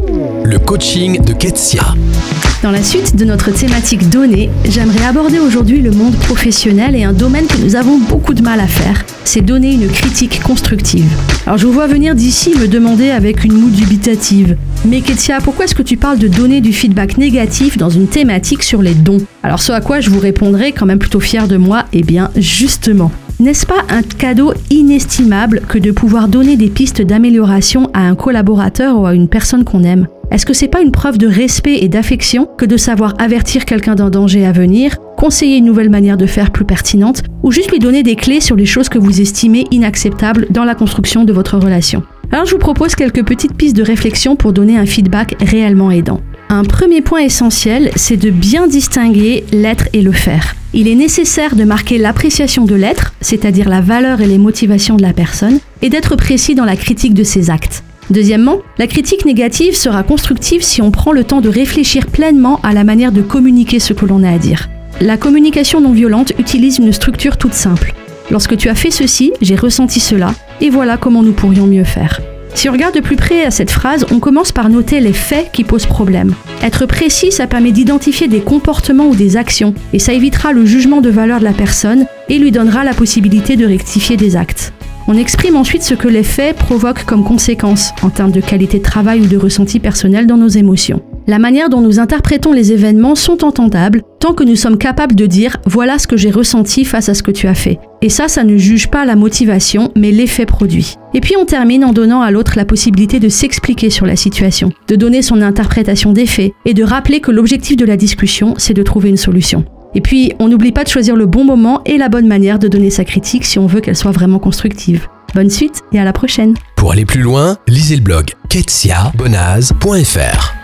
Le coaching de Ketsia. Dans la suite de notre thématique données, j'aimerais aborder aujourd'hui le monde professionnel et un domaine que nous avons beaucoup de mal à faire, c'est donner une critique constructive. Alors je vous vois venir d'ici me demander avec une moue dubitative, mais Ketia, pourquoi est-ce que tu parles de donner du feedback négatif dans une thématique sur les dons? Alors ce à quoi je vous répondrai quand même plutôt fier de moi, eh bien justement. N'est-ce pas un cadeau inestimable que de pouvoir donner des pistes d'amélioration à un collaborateur ou à une personne qu'on aime? Est-ce que c'est pas une preuve de respect et d'affection que de savoir avertir quelqu'un d'un danger à venir, conseiller une nouvelle manière de faire plus pertinente ou juste lui donner des clés sur les choses que vous estimez inacceptables dans la construction de votre relation? Alors je vous propose quelques petites pistes de réflexion pour donner un feedback réellement aidant. Un premier point essentiel, c'est de bien distinguer l'être et le faire. Il est nécessaire de marquer l'appréciation de l'être, c'est-à-dire la valeur et les motivations de la personne, et d'être précis dans la critique de ses actes. Deuxièmement, la critique négative sera constructive si on prend le temps de réfléchir pleinement à la manière de communiquer ce que l'on a à dire. La communication non violente utilise une structure toute simple. Lorsque tu as fait ceci, j'ai ressenti cela, et voilà comment nous pourrions mieux faire. Si on regarde de plus près à cette phrase, on commence par noter les faits qui posent problème. Être précis, ça permet d'identifier des comportements ou des actions, et ça évitera le jugement de valeur de la personne et lui donnera la possibilité de rectifier des actes. On exprime ensuite ce que les faits provoquent comme conséquence en termes de qualité de travail ou de ressenti personnel dans nos émotions. La manière dont nous interprétons les événements sont entendables tant que nous sommes capables de dire voilà ce que j'ai ressenti face à ce que tu as fait. Et ça, ça ne juge pas la motivation, mais l'effet produit. Et puis on termine en donnant à l'autre la possibilité de s'expliquer sur la situation, de donner son interprétation des faits et de rappeler que l'objectif de la discussion, c'est de trouver une solution. Et puis, on n'oublie pas de choisir le bon moment et la bonne manière de donner sa critique si on veut qu'elle soit vraiment constructive. Bonne suite et à la prochaine. Pour aller plus loin, lisez le blog ketsiabonaz.fr.